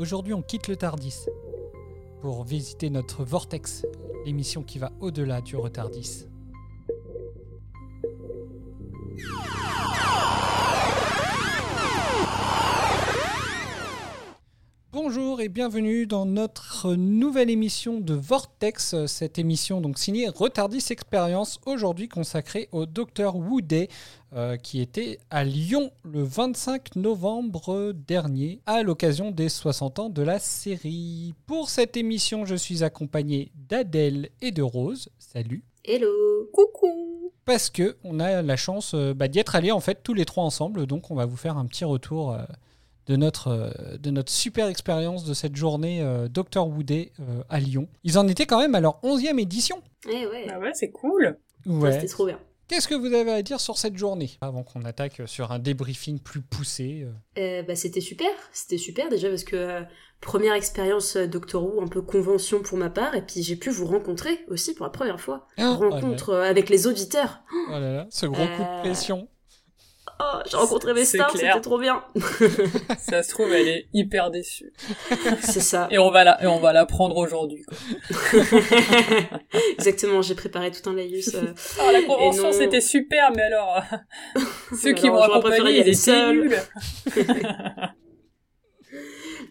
Aujourd'hui, on quitte le Tardis pour visiter notre Vortex, l'émission qui va au-delà du retardis. Bienvenue dans notre nouvelle émission de Vortex, cette émission donc signée Retardis Experience, aujourd'hui consacrée au docteur Wooday, euh, qui était à Lyon le 25 novembre dernier, à l'occasion des 60 ans de la série. Pour cette émission, je suis accompagné d'Adèle et de Rose. Salut. Hello. Coucou. Parce que on a la chance euh, bah, d'y être allés en fait tous les trois ensemble, donc on va vous faire un petit retour. Euh, de notre, euh, de notre super expérience de cette journée euh, Dr Wooday euh, à Lyon. Ils en étaient quand même à leur 11e édition. Eh ouais. Ah ouais, c'est cool. Ouais. C'était trop bien. Qu'est-ce que vous avez à dire sur cette journée? Avant qu'on attaque sur un débriefing plus poussé. Euh, bah, c'était super. C'était super déjà parce que euh, première expérience euh, Doctor Who, un peu convention pour ma part. Et puis j'ai pu vous rencontrer aussi pour la première fois. Ah, Rencontre euh, avec les auditeurs. Oh là là, ce gros coup de pression. Oh, j'ai rencontré mes stars, c'était trop bien. Ça se trouve, elle est hyper déçue. C'est ça. Et on va la, et on va la prendre aujourd'hui. Exactement, j'ai préparé tout un laïus. euh, Ah, la convention, non. c'était super, mais alors, euh, ceux qui m'ont accompagné, ils étaient nuls.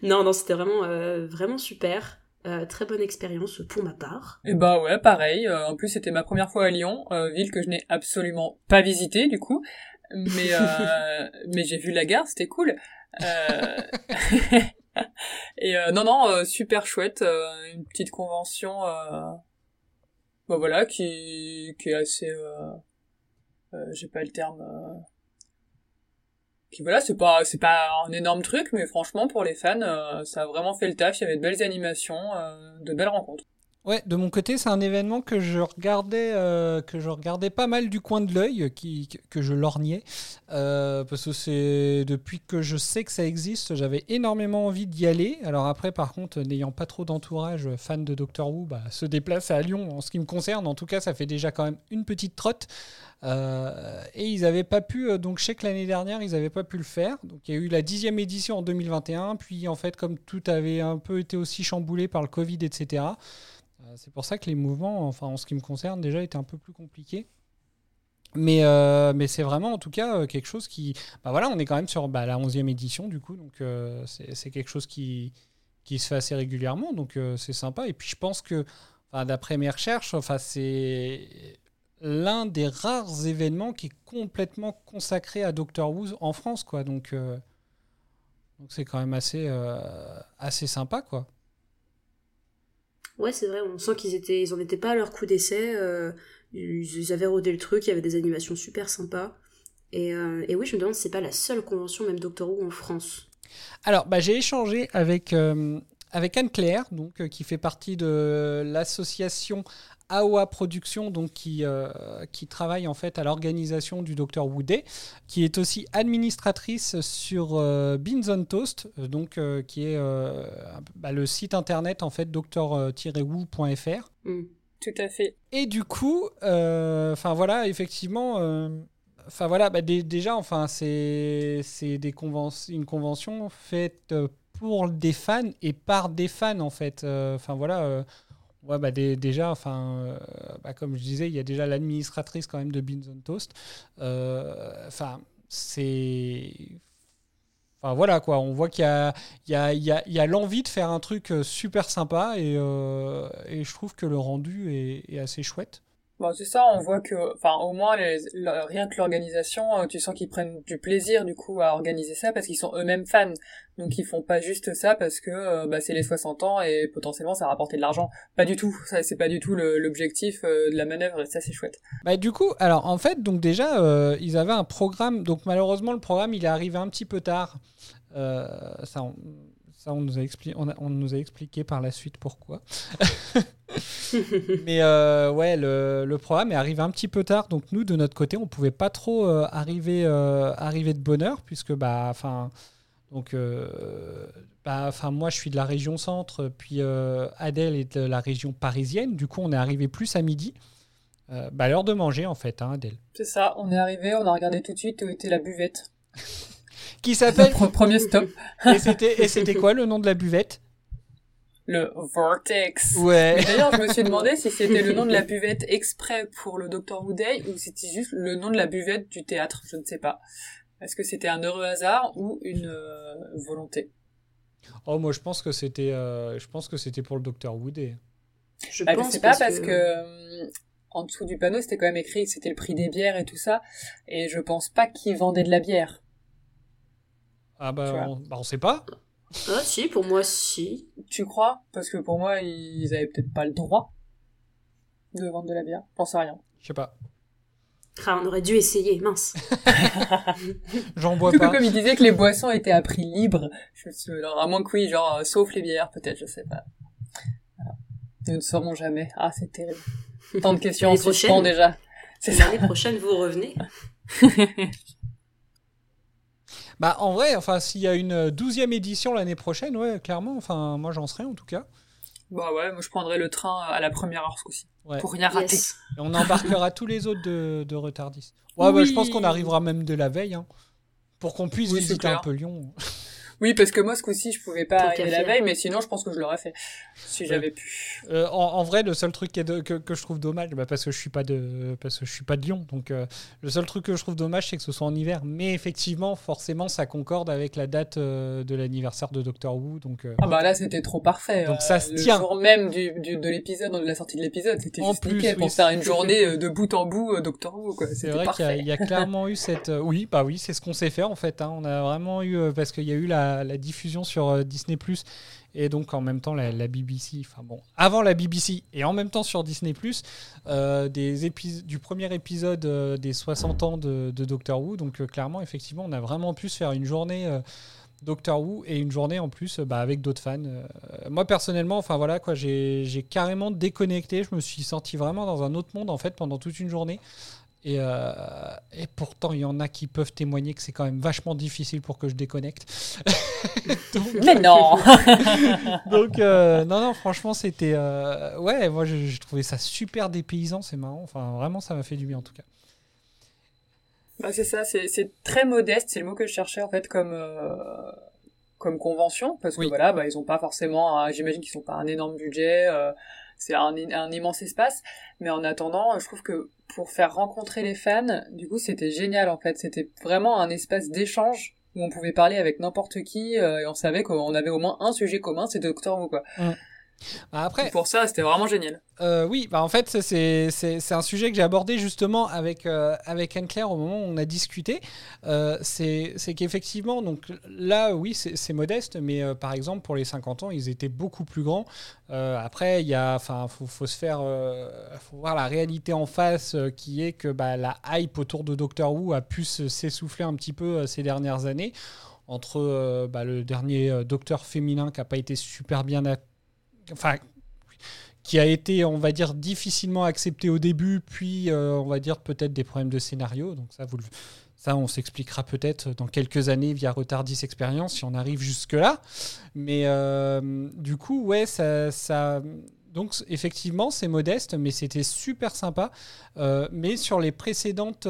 Non, non, c'était vraiment, euh, vraiment super. Euh, très bonne expérience pour ma part. Et bah ouais, pareil. euh, en plus, c'était ma première fois à Lyon, euh, ville que je n'ai absolument pas visitée, du coup. Mais, euh, mais j'ai vu la gare, c'était cool. Euh, Et euh, non, non, euh, super chouette. euh, une petite convention, euh, bah voilà, qui, qui est assez... euh, euh, j'ai pas le terme... euh, qui voilà, c'est pas c'est pas un énorme truc, mais franchement pour les fans, euh, ça a vraiment fait le taf. Il y avait de belles animations, euh, de belles rencontres. Ouais, de mon côté, c'est un événement que je regardais, euh, que je regardais pas mal du coin de l'œil, qui, que je lorgnais, euh, parce que c'est depuis que je sais que ça existe, j'avais énormément envie d'y aller. Alors après, par contre, n'ayant pas trop d'entourage fan de Doctor Who, bah, se déplacer à Lyon, en ce qui me concerne, en tout cas, ça fait déjà quand même une petite trotte. Euh, et ils n'avaient pas pu, euh, donc je sais que l'année dernière, ils n'avaient pas pu le faire. Donc il y a eu la dixième édition en 2021, puis en fait, comme tout avait un peu été aussi chamboulé par le Covid, etc. Euh, C'est pour ça que les mouvements, enfin en ce qui me concerne, déjà étaient un peu plus compliqués. Mais, euh, mais c'est vraiment en tout cas euh, quelque chose qui... Bah voilà, on est quand même sur bah, la 11e édition du coup, donc c'est quelque chose qui, qui se fait assez régulièrement, donc c'est sympa. Et puis je pense que, d'après mes recherches, c'est l'un des rares événements qui est complètement consacré à Doctor Who en France, quoi. Donc donc c'est quand même assez, assez sympa, quoi. Ouais, c'est vrai, on sent qu'ils étaient, ils en étaient pas à leur coup d'essai. euh, ils, avaient rodé le truc, il y avait des animations super sympas. Et, euh, et oui, je me demande si c'est pas la seule convention, même Doctor Who en France. Alors, bah, j'ai échangé avec, euh, Anne-Claire, qui fait partie de l'association AOA Productions, donc, qui, euh, qui travaille en fait à l'organisation du Dr Wooday, qui est aussi administratrice sur euh, Beans on Toast, euh, donc, euh, qui est bah, le site internet en fait dr-woo.fr. Hmm. Tout à fait. Et du coup, enfin voilà, effectivement, enfin voilà, bah, dé- déjà, enfin c'est conven- une convention faite pour des fans et par des fans en fait. Enfin voilà, ouais, bah, dé- déjà, enfin, euh, bah, comme je disais, il y a déjà l'administratrice quand même de Beans on Toast. Euh, Enfin, c'est Enfin voilà quoi, on voit qu'il y a, a, a, a l'envie de faire un truc euh, super sympa et, je trouve que le rendu est assez chouette. Bon, c'est ça, on voit que, enfin, au moins, les, le- rien que l'organisation, euh, tu sens qu'ils prennent du plaisir, du coup, à organiser ça, parce qu'ils sont eux-mêmes fans. Donc, ils font pas juste ça parce que, euh, bah, c'est les 60 ans et potentiellement, ça a rapporté de l'argent. Pas du tout. Ça, c'est pas du tout l'objectif euh, de la manœuvre, et ça, c'est chouette. Bah, du coup, alors en fait, donc déjà, ils avaient un programme, donc malheureusement, le programme, il est arrivé un petit peu tard. Ça, on, ça, on nous, a expli- on, a- on nous a expliqué par la suite pourquoi. Mais euh, ouais, le, le programme est arrivé un petit peu tard, donc nous, de notre côté, on pouvait pas trop euh, arriver, euh, arriver de bonne heure, puisque, bah, enfin, donc, euh, bah, enfin, moi, je suis de la région centre, puis euh, Adèle est de la région parisienne, du coup, on est arrivé plus à midi. Euh, bah, l'heure de manger, en fait, hein, Adèle. C'est ça, on est arrivé, on a regardé tout de suite où était la buvette. qui s'appelle. Premier stop. et c'était et c'était quoi le nom de la buvette? Le Vortex. Ouais. D'ailleurs, je me suis demandé si c'était le nom de la buvette exprès pour le Dr. Who Day ou si c'était juste le nom de la buvette du théâtre. Je ne sais pas. Est-ce que c'était un heureux hasard ou une euh, volonté? Oh, moi, je pense que c'était, euh, je pense que c'était pour le Dr. Who Day. Je, bah, pense sais pas parce, que, euh, en dessous du panneau, c'était quand même écrit que c'était le prix des bières et tout ça, et je pense pas qu'ils vendaient de la bière. Ah bah, on, bah on sait pas. Ah si, pour moi si. Tu crois? Parce que pour moi, ils avaient peut-être pas le droit de vendre de la bière. Je pense à rien. Je sais pas. Ah, on aurait dû essayer, mince. J'en bois pas. Comme il disait que les boissons étaient à prix libre, je suis alors à moins que oui, genre euh, sauf les bières peut-être, je sais pas. Nous ne saurons jamais. Ah, c'est terrible. Tant de questions en suspens déjà. L'année prochaine, vous revenez. bah, en vrai, enfin, s'il y a une douzième édition l'année prochaine, ouais, clairement, enfin, moi j'en serai en tout cas. Bah ouais, moi je prendrai le train à la première heure aussi. Pour rien rater. Et on embarquera tous les autres de, de retardis. Ouais, bah, je pense qu'on arrivera même de la veille, hein, pour qu'on puisse visiter un peu Lyon. Oui, parce que moi, ce coup-ci, je pouvais pas arriver la veille, mais sinon, je pense que je l'aurais fait, si j'avais pu. Euh, en, vrai, le seul truc que, que, je trouve dommage, bah, parce que je suis pas de, parce que je suis pas de Lyon, donc euh, le seul truc que je trouve dommage, c'est que ce soit en hiver. Mais effectivement, forcément, ça concorde avec la date euh, de l'anniversaire de Doctor Who, donc. ah bah là, c'était trop parfait. Donc ça se le tient. Le jour même du, du, de l'épisode, de la sortie de l'épisode, c'était juste plus, nickel pour faire une journée de bout en bout Doctor Who, quoi. C'est vrai qu'il y, a clairement eu cette, oui, bah oui, c'est ce qu'on s'est fait en fait. Hein. On a vraiment eu, parce qu'il y a eu la, la diffusion sur euh, Disney Plus et donc en même temps la, BBC. Enfin bon, avant la BBC et en même temps sur Disney Plus, euh, des du premier épisode euh, des 60 ans de, Doctor Who. Donc clairement, effectivement, on a vraiment pu se faire une journée. Doctor Who et une journée en plus bah, avec d'autres fans. moi personnellement, enfin voilà quoi, j'ai carrément déconnecté. Je me suis senti vraiment dans un autre monde en fait pendant toute une journée. Et, euh, et, pourtant, il y en a qui peuvent témoigner que c'est quand même vachement difficile pour que je déconnecte. Mais non Donc, euh, non, non, franchement, c'était. Euh, ouais, moi, j'ai trouvé ça super dépaysant, c'est marrant. Enfin, vraiment, ça m'a fait du bien en tout cas. Bah, c'est ça, c'est très modeste, c'est le mot que je cherchais en fait comme. comme convention parce que voilà bah ils ont pas forcément j'imagine qu'ils sont pas un énorme budget c'est un, un immense espace mais en attendant je trouve que pour faire rencontrer les fans. Du coup, c'était génial en fait. C'était vraiment un espace d'échange où on pouvait parler avec n'importe qui euh, et on savait qu'on avait au moins un sujet commun, c'était Doctor Who quoi. Bah, après, pour ça, c'était vraiment génial. Euh, oui, bah en fait, c'est un sujet que j'ai abordé justement avec, euh, avec Anne-Claire au moment où on a discuté. Euh, c'est qu'effectivement, donc là, oui, c'est modeste, mais par exemple, pour les 50 ans, ils étaient beaucoup plus grands. après, il faut, faut, se faire, faut voir la réalité en face, qui est que bah, la hype autour de Doctor Who a pu s'essouffler un petit peu ces dernières années entre bah, le dernier docteur féminin qui n'a pas été super bien enfin, qui a été, on va dire, difficilement accepté au début, puis euh, on va dire peut-être des problèmes de scénario. Donc ça, ça on s'expliquera peut-être dans quelques années via Retardis Experience si on arrive jusque-là. Mais euh, du coup, ouais, ça, ça donc effectivement, c'est modeste, mais c'était super sympa. Euh, mais sur les précédentes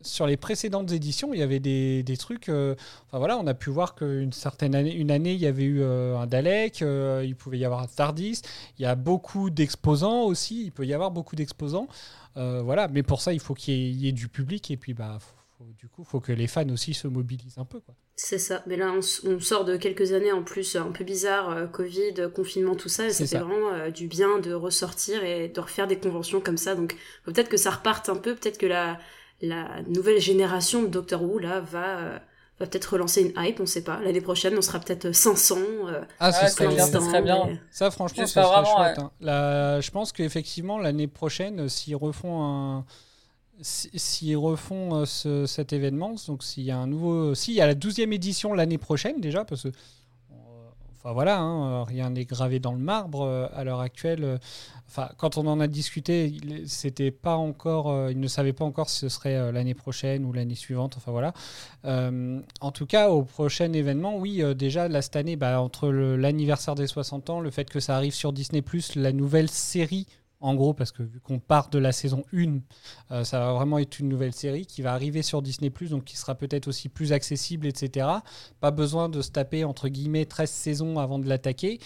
sur les précédentes éditions, il y avait des, des trucs. Euh, enfin voilà, on a pu voir qu'une certaine année, une année, il y avait eu euh, un Dalek, euh, il pouvait y avoir un Tardis. Il y a beaucoup d'exposants aussi. Il peut y avoir beaucoup d'exposants. voilà, mais pour ça, il faut qu'il y, ait du public et puis bah. du coup, il faut que les fans aussi se mobilisent un peu. C'est ça. Mais là, on, sort de quelques années en plus un peu bizarre, Covid, confinement, tout ça. Et ça, fait vraiment du bien de ressortir et de refaire des conventions comme ça. Donc, peut-être que ça reparte un peu. Peut-être que la, la nouvelle génération de Doctor Who là va euh, va peut-être relancer une hype, on sait pas. L'année prochaine, on sera peut-être 500. Euh, ah, ça, serait bien, ça serait bien. Ça, franchement, ça serait chouette. Hein. je pense qu'effectivement, l'année prochaine, s'ils refont un, s'ils refont euh, cet événement, donc s'il y a un nouveau, s'il y a la 12e édition l'année prochaine déjà, parce que Enfin voilà, hein, rien n'est gravé dans le marbre euh, à l'heure actuelle. Euh, quand on en a discuté, c'était euh, il ne savait pas encore si ce serait l'année prochaine ou l'année suivante. Enfin voilà. en tout cas, au prochain événement, oui, déjà là cette année, bah, entre l'anniversaire des 60 ans, le fait que ça arrive sur Disney la nouvelle série en gros, parce que vu qu'on part de la saison 1, euh, ça va vraiment être une nouvelle série qui va arriver sur Disney, donc qui sera peut-être aussi plus accessible, etc. Pas besoin de se taper, entre guillemets, 13 saisons avant de l'attaquer.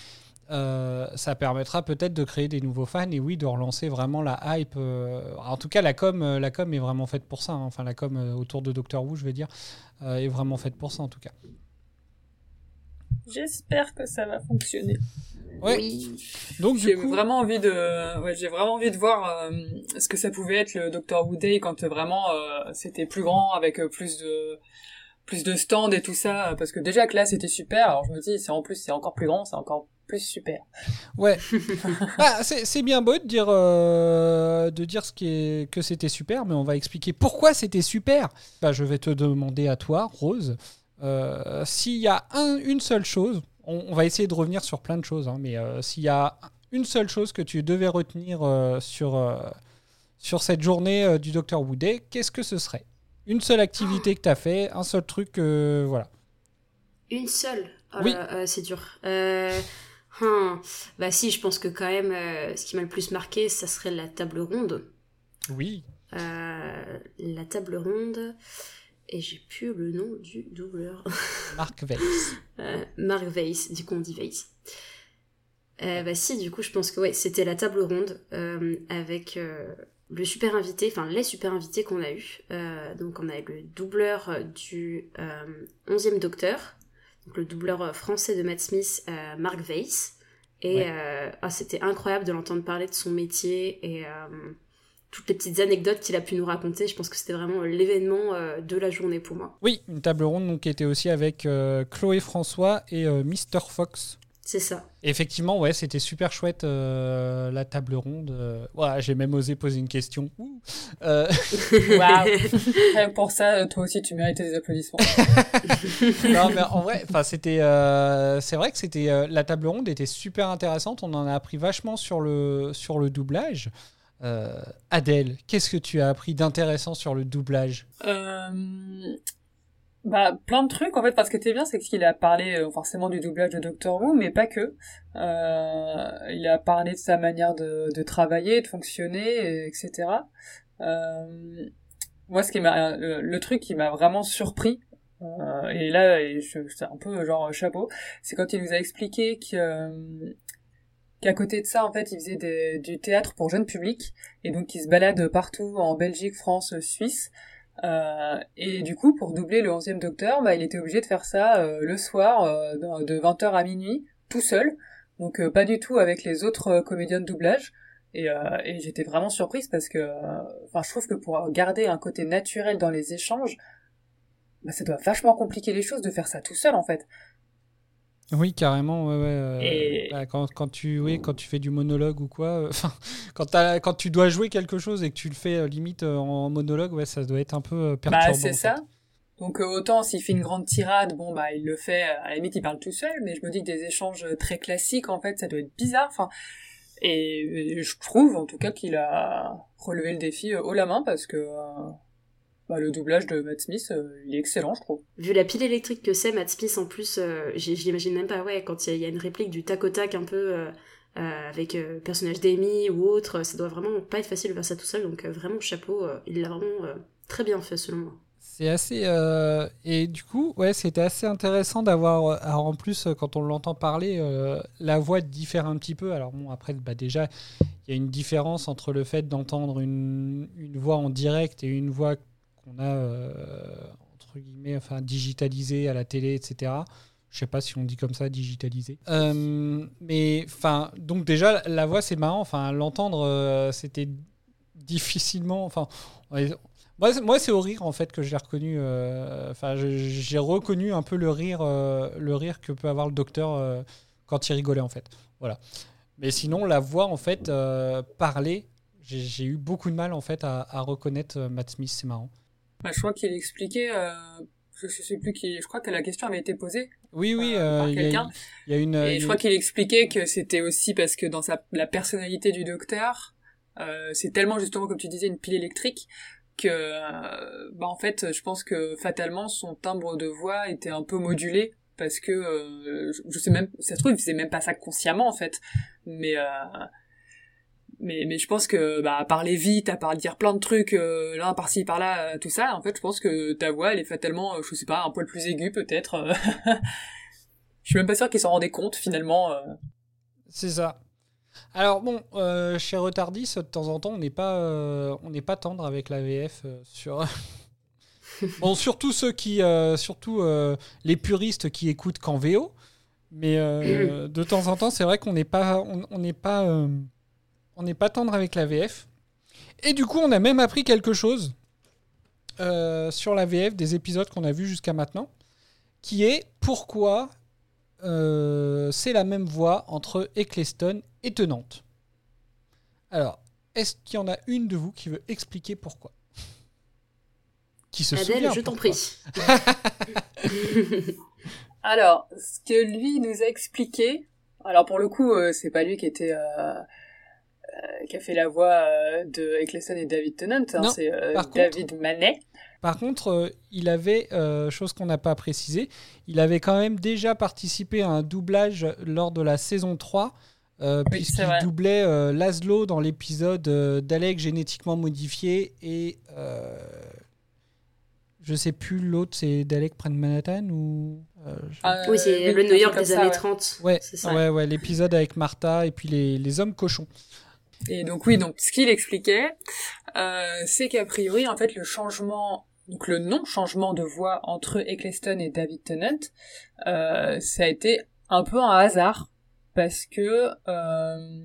Euh, ça permettra peut-être de créer des nouveaux fans et oui, de relancer vraiment la hype. Euh, en tout cas, la com, la com est vraiment faite pour ça. Hein. Enfin, la com autour de Doctor Who, je vais dire, est vraiment faite pour ça en tout cas. J'espère que ça va fonctionner. Oui. Donc j'ai vraiment envie de, ouais, j'ai vraiment envie de voir euh, ce que ça pouvait être le Dr Who Day quand vraiment euh, c'était plus grand avec euh, plus de plus de stands et tout ça parce que déjà que là c'était super. Alors je me dis c'est en plus c'est encore plus grand c'est encore plus super. Ouais. Ah, c'est bien beau de dire de dire ce qui est que c'était super mais on va expliquer pourquoi c'était super. Bah, je vais te demander à toi Rose s'il y a un, une seule chose on, va essayer de revenir sur plein de choses, hein, mais euh, s'il y a une seule chose que tu devais retenir euh, sur, euh, sur cette journée du Dr Wooday, qu'est-ce que ce serait? Une seule activité que tu as fait, un seul truc, voilà. Une seule? Oh Oui. c'est dur. Hein. Bah si, je pense que quand même, ce qui m'a le plus marqué, ça serait la table ronde. Oui. la table ronde et j'ai plus le nom du doubleur. Mark Weiss. euh, Mark Weiss, du coup on dit Weiss. Euh, bah si, du coup je pense que ouais, c'était la table ronde euh, avec euh, le super invité, enfin les super invités qu'on a eu. donc on a eu le doubleur du 11e Docteur, donc le doubleur français de Matt Smith, Mark Weiss. Et ah, c'était incroyable de l'entendre parler de son métier et toutes les petites anecdotes qu'il a pu nous raconter. Je pense que c'était vraiment l'événement euh, de la journée pour moi. Oui, une table ronde donc, qui était aussi avec euh, Chloé François et euh, Mr. Fox. C'est ça. effectivement, ouais, c'était super chouette la table ronde. Ouais, j'ai même osé poser une question. Pour ça, toi aussi, tu méritais des applaudissements. non, mais en vrai, c'était, c'est vrai que c'était la table ronde était super intéressante. On en a appris vachement sur le sur le doublage. Euh, Adèle, qu'est-ce que tu as appris d'intéressant sur le doublage euh, bah, plein de trucs en fait, parce que t'es bien, c'est qu'il a parlé euh, forcément du doublage de Doctor Who, mais pas que. il a parlé de sa manière de, travailler, de fonctionner, etc. moi, ce qui m'a, le, truc qui m'a vraiment surpris, et là, c'est un peu genre chapeau, c'est quand il nous a expliqué que qu'à côté de ça, en fait, il faisait du théâtre pour jeunes publics, et donc il se balade partout en Belgique, France, Suisse. Euh, et du coup, pour doubler le 11e Docteur, bah, il était obligé de faire ça euh, le soir, euh, de 20h à minuit, tout seul, donc pas du tout avec les autres comédiens de doublage. Et, j'étais vraiment surprise parce que, enfin, je trouve que pour garder un côté naturel dans les échanges, bah, ça doit vachement compliquer les choses de faire ça tout seul, en fait. Oui, carrément. Ouais, ouais. Bah, quand, quand, tu, oui, quand tu fais du monologue ou quoi, euh, quand, quand tu dois jouer quelque chose et que tu le fais euh, limite euh, en monologue, ouais, ça doit être un peu perturbant. Bah, c'est ça. Donc autant s'il fait une grande tirade, bon bah il le fait, à la limite il parle tout seul, mais je me dis que des échanges très classiques en fait, ça doit être bizarre. Enfin, et je trouve en tout cas qu'il a relevé le défi haut la main parce que bah, le doublage de Matt Smith, euh, il est excellent, je trouve. Vu la pile électrique que c'est, Matt Smith, en plus, euh, j'imagine même pas, ouais, quand il y, a une réplique du tac au tac un peu euh, avec personnage d'Amy ou autre, ça doit vraiment pas être facile de faire ça tout seul, donc vraiment chapeau, il l'a vraiment très bien fait selon moi. C'est assez. Et du coup, ouais, c'était assez intéressant d'avoir. Alors en plus, quand on l'entend parler, la voix diffère un petit peu. Alors bon, après, bah, déjà, il y a une différence entre le fait d'entendre une, une, voix en direct et une voix qu'on a euh, entre guillemets, enfin digitalisé à la télé, etc. Je sais pas si on dit comme ça, digitalisé. Euh, mais enfin, donc déjà la voix c'est marrant. Enfin, l'entendre euh, c'était difficilement. Enfin, moi, c'est au rire en fait que je l'ai reconnu. Enfin, j'ai reconnu un peu le rire, le rire que peut avoir le docteur quand il rigolait en fait. Voilà. Mais sinon, la voix en fait parler, j'ai eu beaucoup de mal en fait à, à reconnaître Matt Smith. C'est marrant. Bah, je crois qu'il expliquait, euh, je sais plus qui, je crois que la question avait été posée. Oui, oui, euh, par quelqu'un. Il y, a une. Et je crois qu'il expliquait que c'était aussi parce que dans sa, la personnalité du docteur, euh, c'est tellement justement, comme tu disais, une pile électrique que, euh, bah en fait, je pense que fatalement son timbre de voix était un peu modulé parce que euh, je sais même, ça se trouve, il faisait même pas ça consciemment en fait, mais mais mais je pense que bah à parler vite à part dire plein de trucs euh, là par-ci par-là tout ça en fait je pense que ta voix elle est fatalement je sais pas un poil plus aiguë peut-être je suis même pas sûr qu'ils s'en rendaient compte finalement c'est ça alors bon, chez Retardis, de temps en temps, on n'est pas, on n'est pas tendre avec la VF sur. bon, surtout ceux qui, surtout les puristes qui écoutent qu'en VO. Mais de temps en temps, c'est vrai qu'on n'est pas, on n'est pas, on n'est pas tendre avec la VF. Et du coup, on a même appris quelque chose euh, sur la VF des épisodes qu'on a vus jusqu'à maintenant, qui est pourquoi euh, c'est la même voix entre Eccleston et Tenante. Alors, est-ce qu'il y en a une de vous qui veut expliquer pourquoi? Qui se Adèle, je t'en prie. alors, ce que lui nous a expliqué, alors pour le coup, euh, c'est pas lui qui était euh, qui a fait la voix euh, de Eccleston et David Tennant, hein, c'est euh, David Manet. Par contre, il avait, chose qu'on n'a pas précisé, il avait quand même déjà participé à un doublage lors de la saison 3, puisqu'il doublait Laszlo dans l'épisode d'Alec génétiquement modifié et je sais plus l'autre, c'est Dalek prenne Manhattan ou Oui, c'est le New York des années 30. Ouais, ouais, ouais, l'épisode avec Martha et puis les, les hommes cochons. Et donc oui, donc ce qu'il expliquait, euh, c'est qu'a priori, en fait, le changement, donc le non-changement de voix entre Eccleston et David Tennant, euh, ça a été un peu un hasard, parce que euh,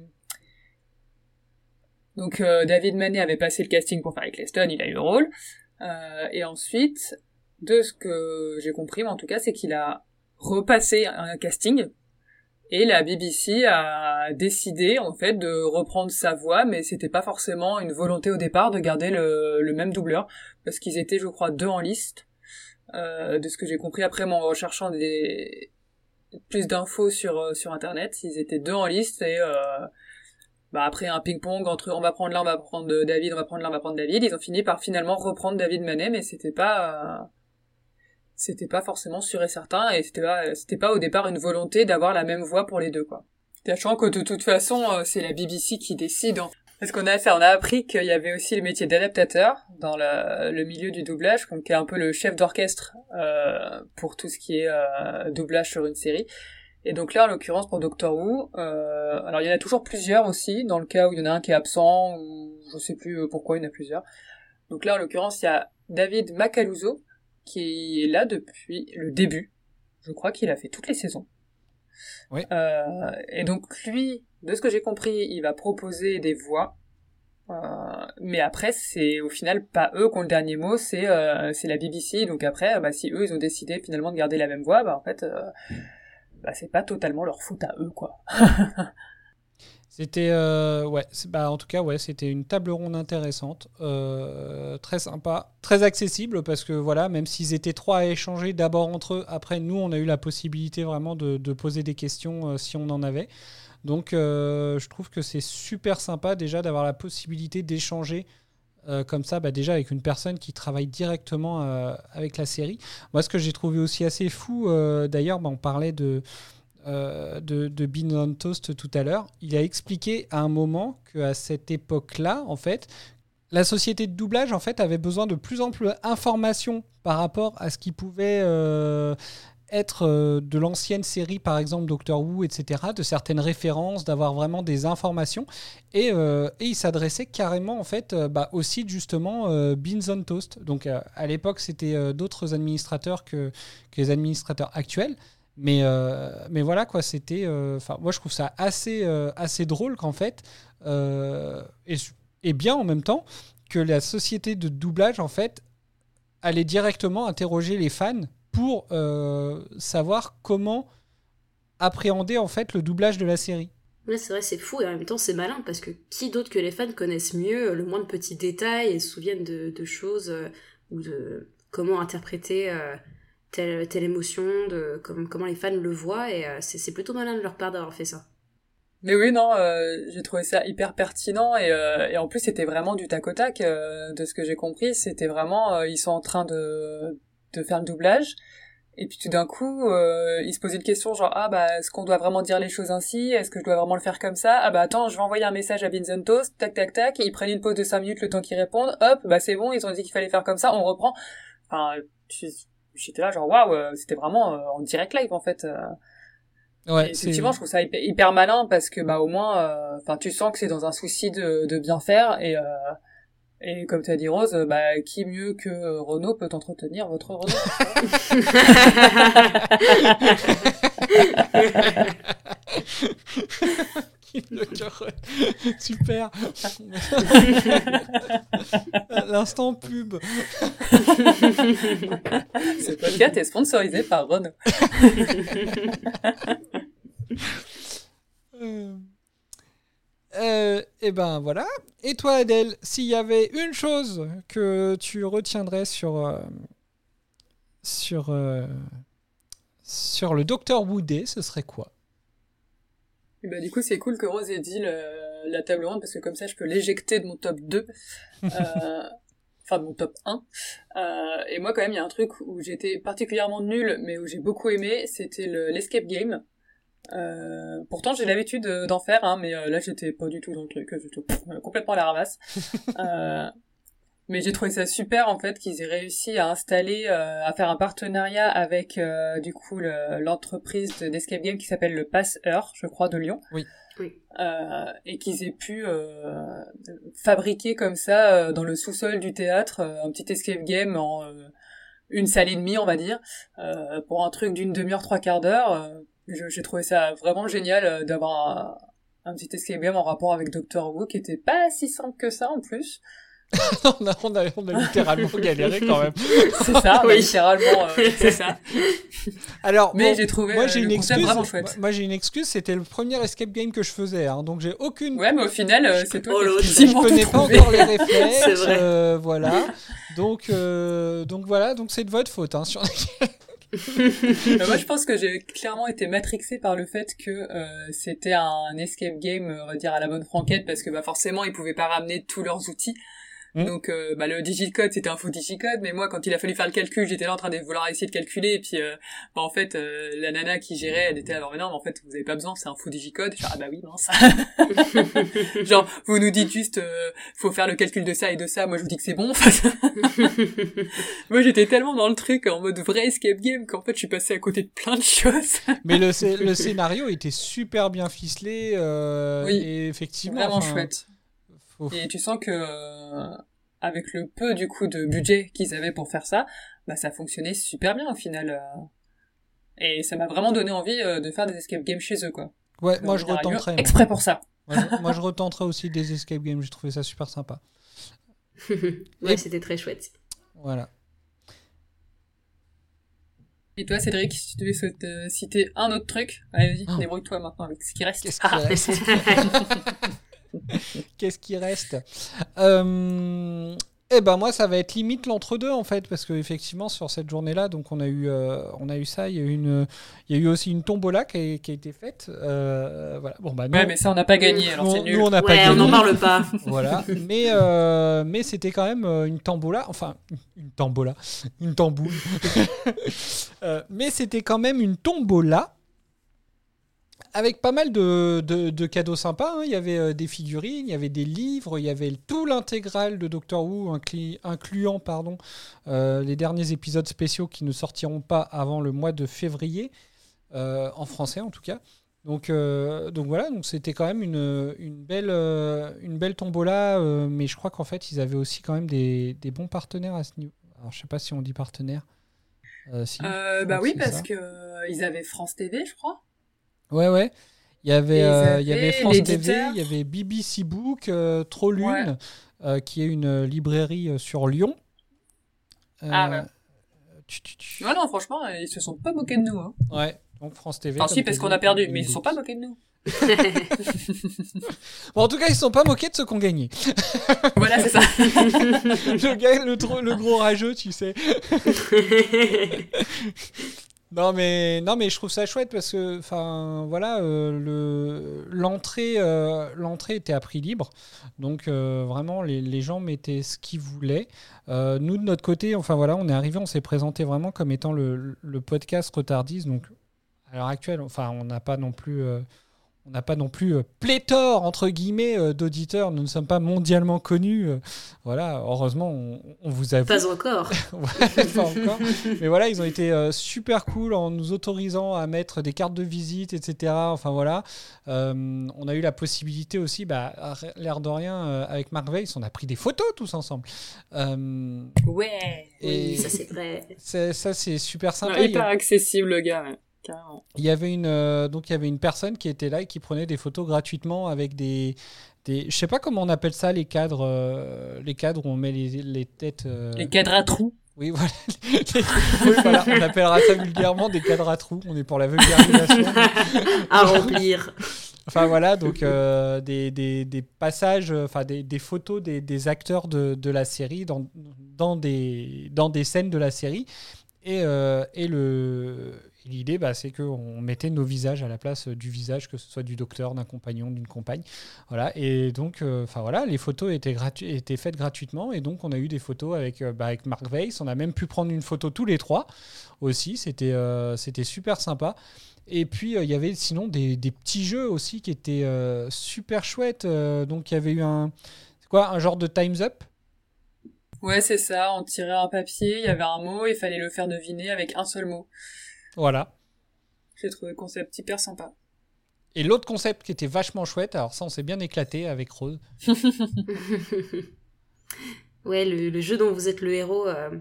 donc euh, David Manet avait passé le casting pour faire Eccleston, il a eu le rôle, et ensuite, de ce que j'ai compris, en tout cas, c'est qu'il a repassé un casting et la BBC a décidé en fait de reprendre sa voix, mais c'était pas forcément une volonté au départ de garder le, le même doubleur, parce qu'ils étaient, je crois, deux en liste. Euh, de ce que j'ai compris après en recherchant des plus d'infos sur euh, sur internet, ils étaient deux en liste et euh, bah après un ping-pong entre on va prendre là, on va prendre David, on va prendre là, on va prendre David, ils ont fini par finalement reprendre David Manet, mais c'était pas euh, c'était pas forcément sûr et certain et c'était pas c'était pas au départ une volonté d'avoir la même voix pour les deux quoi. Sachant que de toute façon euh, c'est la BBC qui décide. Hein. Parce qu'on a on a appris qu'il y avait aussi le métier d'adaptateur dans le, milieu du doublage, qui est un peu le chef d'orchestre euh, pour tout ce qui est euh, doublage sur une série. Et donc là, en l'occurrence pour Doctor Who, euh, alors il y en a toujours plusieurs aussi, dans le cas où il y en a un qui est absent, ou je sais plus pourquoi il y en a plusieurs. Donc là, en l'occurrence, il y a David Macaluso, qui est là depuis le début. Je crois qu'il a fait toutes les saisons. Oui. Euh, et donc lui, de ce que j'ai compris, il va proposer des voix. Euh, mais après, c'est au final pas eux qui ont le dernier mot, c'est euh, c'est la BBC. Donc après, bah, si eux ils ont décidé finalement de garder la même voix, bah en fait, bah, c'est pas totalement leur faute à eux quoi. C'était euh, ouais, bah en tout cas ouais, c'était une table ronde intéressante, euh, très sympa, très accessible parce que voilà, même s'ils étaient trois à échanger d'abord entre eux, après nous on a eu la possibilité vraiment de, poser des questions euh, si on en avait. Donc je trouve que c'est super sympa déjà d'avoir la possibilité d'échanger comme ça, bah, déjà avec une personne qui travaille directement avec la série. Moi ce que j'ai trouvé aussi assez fou, d'ailleurs, bah, on parlait de euh, de, de Beans on Toast tout à l'heure, il a expliqué à un moment qu'à cette époque-là, en fait, la société de doublage en fait avait besoin de plus en plus d'informations par rapport à ce qui pouvait euh, être euh, de l'ancienne série, par exemple Doctor Who, etc., de certaines références, d'avoir vraiment des informations. Et, il s'adressait carrément en fait bah, au site justement Beans on Toast. Donc à l'époque, c'était d'autres administrateurs que, que les administrateurs actuels. Mais, euh, mais voilà, quoi, c'était. Euh, enfin, moi, je trouve ça assez, euh, assez drôle qu'en fait, et, bien en même temps, que la société de doublage, en fait, allait directement interroger les fans pour savoir comment appréhender, en fait, le doublage de la série. Ouais, c'est vrai, c'est fou et en même temps c'est malin parce que qui d'autre que les fans connaissent mieux le moins de petits détails et se souviennent de choses ou de comment interpréter telle, telle émotion, de comment les fans le voient, et euh, c'est plutôt malin de leur part d'avoir fait ça. Mais oui, non, euh, j'ai trouvé ça hyper pertinent et, euh, et en plus c'était vraiment du tac au tac de ce que j'ai compris. C'était vraiment, ils sont en train de, de faire le doublage Et puis tout d'un coup, euh, il se posait une question genre ah bah est-ce qu'on doit vraiment dire les choses ainsi? Est-ce que je dois vraiment le faire comme ça? Ah bah attends, je vais envoyer un message à Vincent tac tac tac. Ils prennent une pause de 5 minutes le temps qu'ils répondent. Hop, bah c'est bon, ils ont dit qu'il fallait faire comme ça, on reprend. Enfin, j'étais là genre waouh, euh, c'était vraiment euh, en direct live en fait. Ouais, effectivement, je trouve ça hyper, malin parce que bah au moins, enfin tu sens que c'est dans un souci de, de bien faire et et comme tu as dit Rose, bah qui mieux que Renault peut entretenir votre Renault Super. L'instant pub. Ce podcast est sponsorisé par Renault. euh... Euh, et ben voilà. Et toi, Adèle, s'il y avait une chose que tu retiendrais sur euh, sur euh, sur le docteur Woodé, ce serait quoi? Et bah, du coup, c'est cool que Rose ait dit la table ronde parce que comme ça, je peux l'éjecter de mon top 2. enfin de mon top 1. et moi quand même, il y a un truc où j'étais particulièrement nulle, mais où j'ai beaucoup aimé, c'était l'escape game. Euh, pourtant, j'ai l'habitude d'en faire, hein, mais euh, là, j'étais pas du tout dans le truc, j'étais complètement à la ramasse. euh, mais j'ai trouvé ça super en fait qu'ils aient réussi à installer, euh, à faire un partenariat avec euh, du coup l'entreprise d'escape game qui s'appelle le Pass Heure, je crois, de Lyon. Oui. Oui. et qu'ils aient pu fabriquer comme ça dans le sous-sol du théâtre un petit escape game en une salle et demie, on va dire, pour un truc d'une demi-heure, trois quarts d'heure j'ai trouvé ça vraiment génial euh, d'avoir un, petit escape game en rapport avec Doctor Who qui était pas si simple que ça en plus. on, a, on, a, on, a, littéralement galéré quand même. c'est ça, oui. littéralement, euh, c'est ça. Alors, mais j'ai trouvé moi, j'ai euh, une excuse, vraiment chouette. Moi, j'ai une excuse, c'était le premier escape game que je faisais, hein, donc j'ai aucune. Ouais, mais au final, c'est toi oh, qui Je connais pas encore les réflexes, euh, voilà. Donc, donc voilà, donc c'est de votre faute. Hein, sur... Euh, moi, je pense que j'ai clairement été matrixé par le fait que euh, c'était un escape game, on va dire à la bonne franquette, parce que bah forcément, ils pouvaient pas ramener tous leurs outils. Mmh. Donc euh, bah, le digicode c'était un faux digicode, mais moi quand il a fallu faire le calcul, j'étais là en train de vouloir essayer de calculer et puis euh, bah, en fait euh, la nana qui gérait, elle était là mais non, mais en fait vous avez pas besoin, c'est un faux digicode. Genre ah bah oui mince. Genre vous nous dites juste faut faire le calcul de ça et de ça, moi je vous dis que c'est bon. moi j'étais tellement dans le truc en mode vrai escape game qu'en fait je suis passé à côté de plein de choses. mais le, le scénario était super bien ficelé oui, et effectivement vraiment chouette. Et tu sens que euh, avec le peu du coup de budget qu'ils avaient pour faire ça, bah ça fonctionnait super bien au final. Euh. Et ça m'a vraiment donné envie euh, de faire des escape games chez eux quoi. Ouais, moi je retenterais. Exprès pour ça. moi je retenterais aussi des escape games, j'ai trouvé ça super sympa. ouais, c'était très chouette. Voilà. Et toi, Cédric, si tu devais citer un autre truc, allez, vas-y, oh. débrouille-toi maintenant avec ce qui reste. Qu'est-ce qui reste Qu'est-ce qui reste? Euh, Eh ben moi, ça va être limite l'entre-deux en fait, parce qu'effectivement sur cette journée-là, donc on a eu, euh, on a eu ça. Il y a eu une, il y a eu aussi une tombola qui a, qui a été faite. Euh, voilà. Bon bah. ouais, mais ça on n'a pas gagné. Alors c'est nul. Nous on n'a pas gagné. On n'en parle pas. voilà. Mais mais c'était quand même une tombola, enfin une tombola, une tamboule. mais c'était quand même une tombola avec pas mal de, de, cadeaux sympas. Hein. Il y avait euh, des figurines, il y avait des livres, il y avait tout l'intégral de Doctor Who, incluant pardon, euh, les derniers épisodes spéciaux qui ne sortiront pas avant le mois de février, euh, en français en tout cas. Donc, donc voilà, donc c'était quand même une, une belle, une belle tombola, mais je crois qu'en fait ils avaient aussi quand même des, des bons partenaires à ce niveau. Alors je sais pas si on dit partenaire. bah oui, parce que ils avaient France TV, je crois. Ouais, ouais. Il y avait, euh, il y avait France TV, il y avait BBC Book, euh, Trollune, euh, qui est une librairie sur Lyon. ah ouais. Non, non, franchement, ils se sont pas moqués de nous. Hein. Ouais, donc France TV. Enfin, si, parce qu'on a perdu, mais ils se sont pas moqués de nous. bon, en tout cas, ils se sont pas moqués de ceux qui ont gagné. voilà, c'est ça. le, gars, le, le, gros rageux, tu sais. Non mais non mais je trouve ça chouette parce que enfin voilà euh, le l'entrée euh, l'entrée était à prix libre. Donc euh, vraiment les, les, gens mettaient ce qu'ils voulaient. Nous de notre côté enfin voilà on est arrivé on s'est présenté vraiment comme étant le, le podcast retardis donc à l'heure actuelle enfin on n'a pas non plus on n'a pas non plus euh, pléthore entre guillemets euh, d'auditeurs. Nous ne sommes pas mondialement connus. Euh, voilà, heureusement, on, vous a. Pas encore. pas encore. Mais voilà, ils ont été super cool en nous autorisant à mettre des cartes de visite, etc. Enfin voilà, on a eu la possibilité aussi, bah, l'air de rien, avec Mark Weiss, on a pris des photos tous ensemble. ouais. Et oui, ça c'est vrai. Ça c'est super sympa. hyper accessible le gars. Il y avait une euh, donc il y avait une personne qui était là et qui prenait des photos gratuitement avec des des je sais pas comment on appelle ça les cadres euh, les cadres où on met les, les têtes euh, les cadres à trous. Oui voilà. oui, voilà. on appellera ça vulgairement des cadres à trous. On est pour la vulgarisation. à remplir. Enfin voilà, donc des, des, des, passages, enfin des, des, photos des, des acteurs de, de, la série dans, dans, des, dans des scènes de la série. Et, et, le, l'idée, bah, c'est qu'on mettait nos visages à la place du visage, que ce soit du docteur, d'un compagnon, d'une compagne. Voilà. Et donc, euh, enfin voilà, les photos étaient, étaient faites gratuitement. Et donc, on a eu des photos avec, euh, bah, avec Mark Weiss. On a même pu prendre une photo tous les trois aussi. C'était euh, super sympa. Et puis, il y avait sinon des, des, petits jeux aussi qui étaient super chouettes. donc, il y avait eu un, quoi, un genre de Time's Up? Ouais, c'est ça. On tirait un papier, il y avait un mot, il fallait le faire deviner avec un seul mot. Voilà. J'ai trouvé le concept hyper sympa. Et l'autre concept qui était vachement chouette, alors ça on s'est bien éclaté avec Rose. ouais, le, jeu dont vous êtes le héros, euh,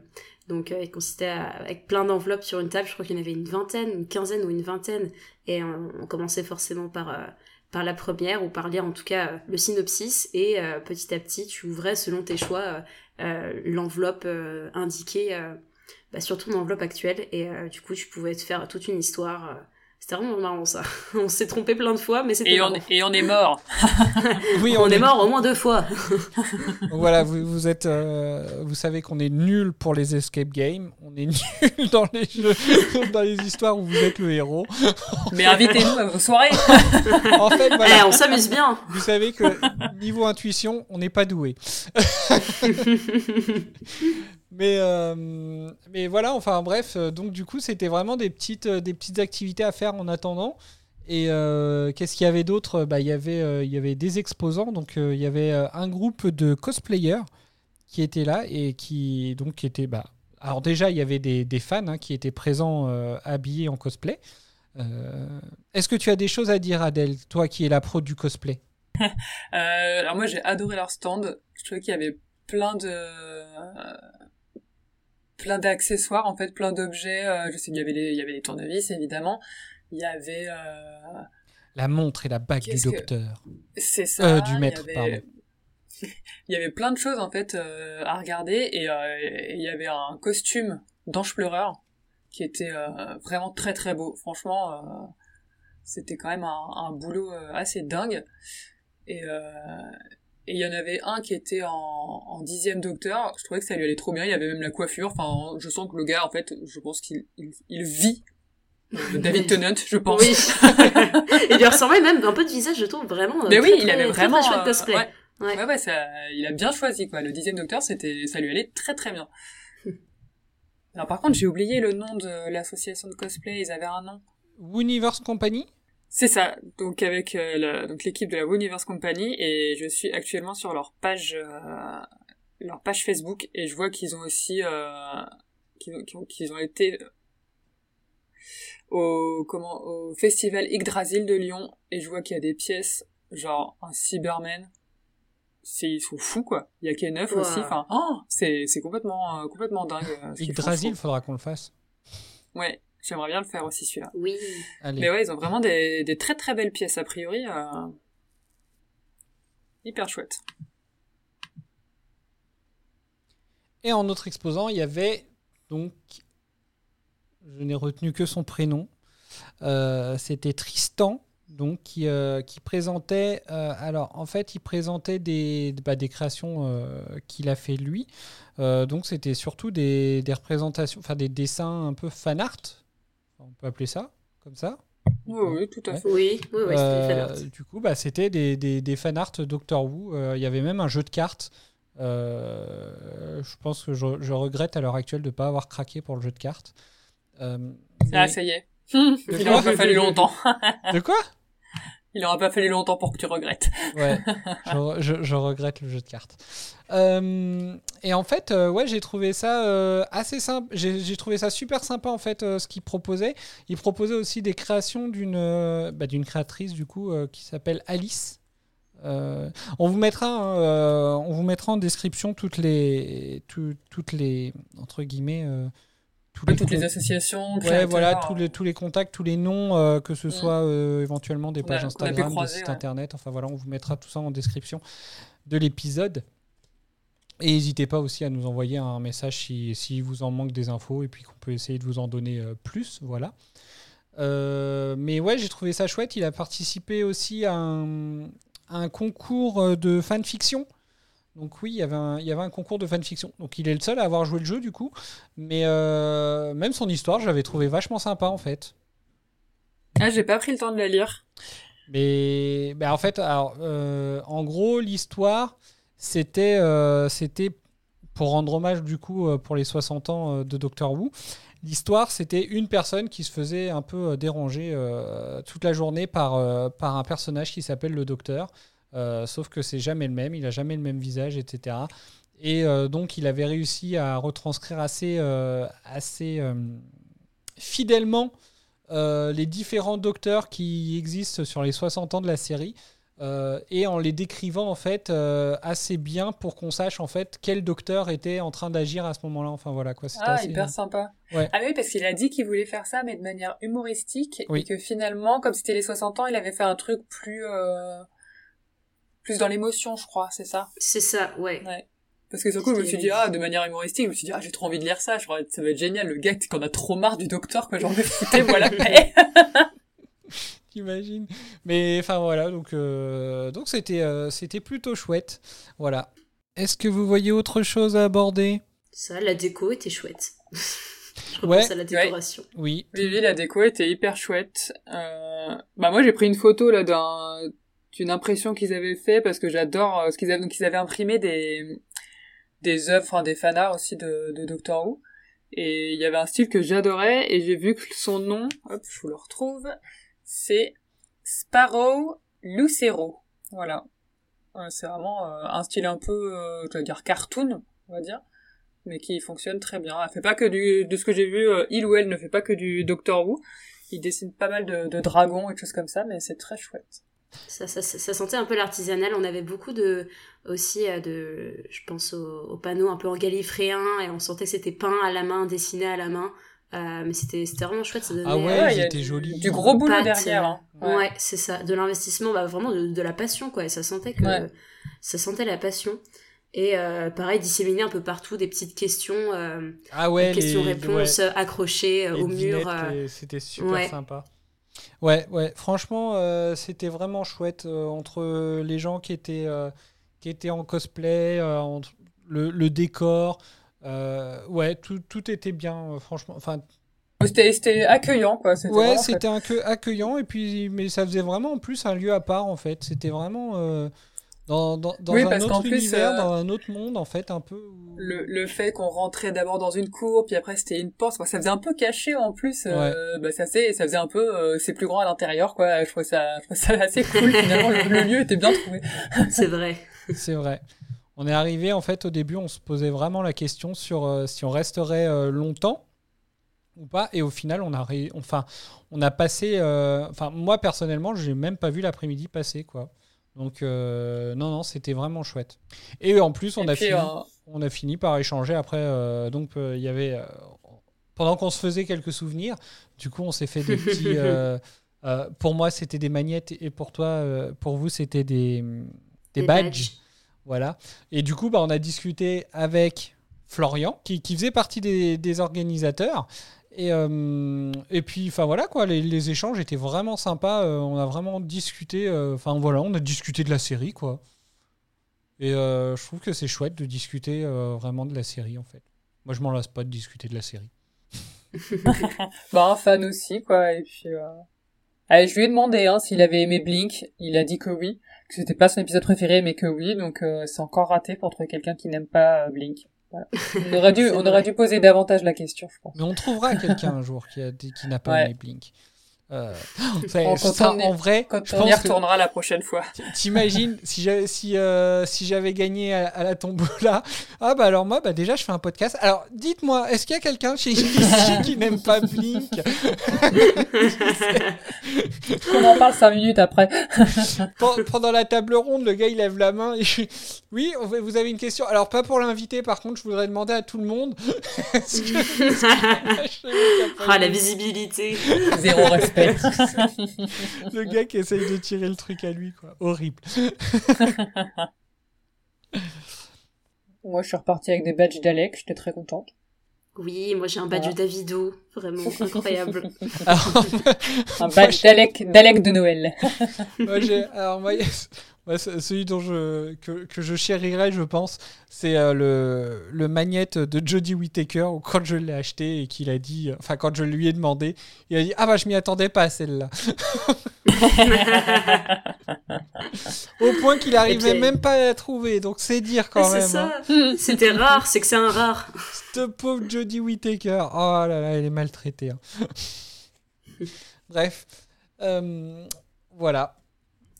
donc euh, il consistait avec plein d'enveloppes sur une table, je crois qu'il y en avait une vingtaine, une quinzaine ou une vingtaine, et on, commençait forcément par, euh, par la première, ou par lire en tout cas le synopsis, et petit à petit tu ouvrais selon tes choix l'enveloppe indiquée bah, surtout une enveloppe actuelle. Et euh, du coup, tu pouvais te faire toute une histoire. Euh, c'était vraiment marrant ça. on s'est trompé plein de fois, mais c'était. Et, on, et on est mort. oui, on, est, mort au moins deux fois. voilà, vous, vous êtes, euh, vous savez qu'on est nul pour les escape games. On est nul dans les jeux, dans les histoires où vous êtes le héros. mais invitez-nous à vos soirées. en fait, voilà, eh, on s'amuse bien. Vous savez que niveau intuition, on n'est pas doué. Mais, euh, mais voilà, enfin bref, euh, donc du coup, c'était vraiment des petites, euh, des petites activités à faire en attendant. Et qu'est-ce qu'il y avait d'autre? Bah, il, y avait, il y avait des exposants, donc il y avait un groupe de cosplayers qui étaient là et qui donc étaient. Bah, alors déjà, il y avait des, des fans hein, qui étaient présents habillés en cosplay. Est-ce que tu as des choses à dire, Adèle, toi qui es la pro du cosplay? Alors moi, j'ai adoré leur stand. Je trouvais qu'il y avait plein de plein d'accessoires en fait, plein d'objets. Euh, je sais qu'il y avait les, il y avait les tournevis évidemment. Il y avait euh... la montre et la bague du docteur. C'est ça. Euh, du maître, il pardon. il y avait plein de choses en fait euh, à regarder et, il y avait un costume d'ange pleureur qui était vraiment très très beau. Franchement, c'était quand même un, un boulot assez dingue. Et, et il y en avait un qui était en, en dixième docteur. Je trouvais que ça lui allait trop bien. Il y avait même la coiffure. Enfin, je sens que le gars, en fait, je pense qu'il il, vit David Tennant, je pense. Oui. il lui ressemblait même un peu de visage, je trouve vraiment. Mais oui, il avait vraiment. Très, chouette cosplay. ouais. Ouais, ouais, ça, il a bien choisi quoi. Le dixième docteur, c'était, ça lui allait très très bien. Alors par contre, j'ai oublié le nom de l'association de cosplay. Ils avaient un nom. Universe Company. C'est ça, donc avec euh, donc l'équipe de la Universe Company et je suis actuellement sur leur page euh, leur page Facebook et je vois qu'ils ont aussi euh, qu'ils ont, été au comment au festival Yggdrasil de Lyon et je vois qu'il y a des pièces genre un Cyberman c'est ils sont fous quoi. Il y a K9 aussi. Enfin oh, c'est c'est complètement complètement dingue Yggdrasil faudra qu'on le fasse. Ouais J'aimerais bien le faire aussi celui-là. Oui. Mais ouais, ils ont vraiment des, des, très très belles pièces a priori. Euh... Hyper chouette. Et en autre exposant, il y avait donc, je n'ai retenu que son prénom. Euh, C'était Tristan, donc qui, euh, qui présentait. Euh, alors, en fait, il présentait des, bah, des créations euh, qu'il a fait lui. donc, c'était surtout des, des représentations, enfin des dessins un peu fan art on peut appeler ça comme ça. Oui, oui, tout à fait. Oui, oui, oui euh, Du coup, bah, c'était des, des, des fanarts Doctor Who. Euh, il y avait même un jeu de cartes. Euh, je pense que je, je regrette à l'heure actuelle de ne pas avoir craqué pour le jeu de cartes. Ah, ça y est. Il pas fallu longtemps. de quoi? Il n'aura pas fallu longtemps pour que tu regrettes. je, regrette le jeu de cartes. Euh, et en fait, euh, ouais, j'ai trouvé ça euh, assez simple. J'ai trouvé ça super sympa en fait ce qu'il proposait. Il proposait aussi des créations d'une bah, d'une créatrice du coup qui s'appelle Alice. on vous mettra, hein, on vous mettra en description toutes les, toutes les entre guillemets toutes les associations. Ouais, voilà, tous les, tous les contacts, tous les noms, euh, que ce mm. soit euh, éventuellement des pages Instagram, des sites internet. Enfin voilà, on vous mettra tout ça en description de l'épisode. Et n'hésitez pas aussi à nous envoyer un message si, si, vous en manque des infos et puis qu'on peut essayer de vous en donner euh, plus. Voilà. mais ouais, j'ai trouvé ça chouette. Il a participé aussi à un, à un concours de fanfiction donc oui, il y, avait un, il y avait un concours de fanfiction. Donc il est le seul à avoir joué le jeu du coup. Mais euh, même son histoire, je l'avais trouvé vachement sympa en fait. Ah, j'ai pas pris le temps de la lire. Mais en fait, alors, euh, en gros, l'histoire, c'était euh, c'était pour rendre hommage du coup pour les 60 ans de Doctor Who. L'histoire, c'était une personne qui se faisait un peu déranger toute la journée par, par un personnage qui s'appelle le Docteur. Euh, sauf que c'est jamais le même, il a jamais le même visage, etc. Et euh, donc il avait réussi à retranscrire assez, euh, assez fidèlement les différents docteurs qui existent sur les 60 ans de la série. et en les décrivant en fait assez bien pour qu'on sache en fait quel docteur était en train d'agir à ce moment-là. Enfin voilà quoi. Ah hyper sympa. Ah oui parce qu'il a dit qu'il voulait faire ça mais de manière humoristique et que finalement comme c'était les 60 ans il avait fait un truc plus plus dans l'émotion, je crois, c'est ça? C'est ça, ouais. ouais. Parce que sur coup, je me suis dit, ah, de manière humoristique, je me suis dit, ah, j'ai trop envie de lire ça, je crois, ça va être génial, le gars qu'on a trop marre du docteur, que j'en ai fouté, voilà, mais... T'imagines Mais enfin voilà, donc euh, donc c'était euh, c'était plutôt chouette. Voilà. Est-ce que vous voyez autre chose à aborder? Ça, la déco était chouette. je ouais. à la décoration. Oui. Oui, la déco était hyper chouette. Euh... Bah moi j'ai pris une photo là d'un une impression qu'ils avaient fait parce que j'adore euh, ce qu'ils avaient imprimé des des œuvres des fanarts aussi de, Doctor Who. Et il y avait un style que j'adorais et j'ai vu que son nom hop je vous le retrouve c'est Sparrow Lucero. Voilà. C'est vraiment euh, un style un peu euh, je vais dire cartoon on va dire mais qui fonctionne très bien. Elle fait pas que du de ce que j'ai vu il ou elle ne fait pas que du Doctor Who. Il dessine pas mal de, de dragons et choses comme ça mais c'est très chouette ça, ça, ça, sentait un peu l'artisanal. On avait beaucoup de aussi euh, de, je pense aux, panneaux un peu en galifréen et on sentait que c'était peint à la main, dessiné à la main. Euh, mais c'était vraiment chouette. Ça ah ouais, c'était joli. Du gros boulot derrière. Hein. Ouais, c'est ça. De l'investissement, bah, vraiment de, la passion quoi. Et ça sentait que ça sentait la passion. Et euh, pareil, disséminer un peu partout des petites questions, ah ouais, questions-réponses accrochées au mur. C'était super sympa. Ouais, ouais, franchement, euh, c'était vraiment chouette euh, entre les gens qui étaient, euh, qui étaient en cosplay, entre le, décor. ouais, tout, tout, était bien, franchement. Enfin, c'était accueillant, quoi. Ouais, c'était accueillant, et puis, mais ça faisait vraiment en plus un lieu à part, en fait. C'était vraiment dans, dans, dans un autre univers, euh, dans un autre monde en fait un peu. Le, le fait qu'on rentrait d'abord dans une cour, puis après c'était une porte, ça faisait un peu caché en plus. Euh, bah, ça, ça faisait un peu, euh, c'est plus grand à l'intérieur quoi. Je trouvais ça, je ça assez cool. Finalement, le, lieu était bien trouvé. c'est vrai. C'est vrai. On est arrivé en fait au début, on se posait vraiment la question sur si on resterait longtemps ou pas, et au final on a, enfin, on a passé, enfin moi personnellement, j'ai même pas vu l'après-midi passer quoi. Donc, euh, non, non, c'était vraiment chouette. Et en plus, on, a, fini, euh, on a fini par échanger après. Euh, donc, il y avait. pendant qu'on se faisait quelques souvenirs, du coup, on s'est fait des petits. pour moi, c'était des magnettes et pour toi, pour vous, c'était des, des, badges. Voilà. Et du coup, bah, on a discuté avec Florian, qui, qui faisait partie des, des organisateurs. Et, euh, et puis, enfin voilà, quoi, les, échanges étaient vraiment sympas. Euh, on a vraiment discuté, euh, enfin voilà, on a discuté de la série, quoi. Et je trouve que c'est chouette de discuter vraiment de la série, en fait. Moi, je m'en lasse pas de discuter de la série. bah, un fan aussi, quoi. Et puis. Allez, je lui ai demandé hein, s'il avait aimé Blink. Il a dit que oui, que c'était pas son épisode préféré, mais que oui. Donc, c'est encore raté pour trouver quelqu'un qui n'aime pas Blink. Voilà. On aurait dû, on aurait dû poser davantage la question, je pense. Mais on trouvera quelqu'un un jour qui, a, qui n'a pas ouais. aimé Blink. Euh, ça, en vrai, quand on y retournera que... la prochaine fois. T'imagines si j'avais si euh, si j'avais gagné à, à, la tombola? Ah bah alors moi bah déjà je fais un podcast. Alors dites-moi, est-ce qu'il y a quelqu'un chez ici qui n'aime pas Blink? On en parle cinq minutes après. Pendant la table ronde, le gars il lève la main et je... oui, vous avez une question. Alors pas pour l'invité, par contre, je voudrais demander à tout le monde. que ah la visibilité. Zéro respect. le gars qui essaye de tirer le truc à lui, quoi. Horrible. moi, je suis reparti avec des badges d'Alec, j'étais très contente. Oui, moi j'ai un badge voilà. Davido, vraiment incroyable. un badge d'Alec, d'Alec de Noël. moi, alors moi, Ouais, celui dont je, que, que je chérirais, je pense, c'est euh, le, le magnète de Jodie Whittaker, où quand je l'ai acheté et qu'il a dit, enfin quand je lui ai demandé, il a dit Ah bah je m'y attendais pas à celle-là. Au point qu'il arrivait puis... même pas à la trouver, donc c'est dire quand même. Ça. Hein. C'était rare, c'est que c'est un rare. Cette pauvre Jodie Whittaker, oh là là, elle est maltraitée. Hein. Bref, euh, voilà.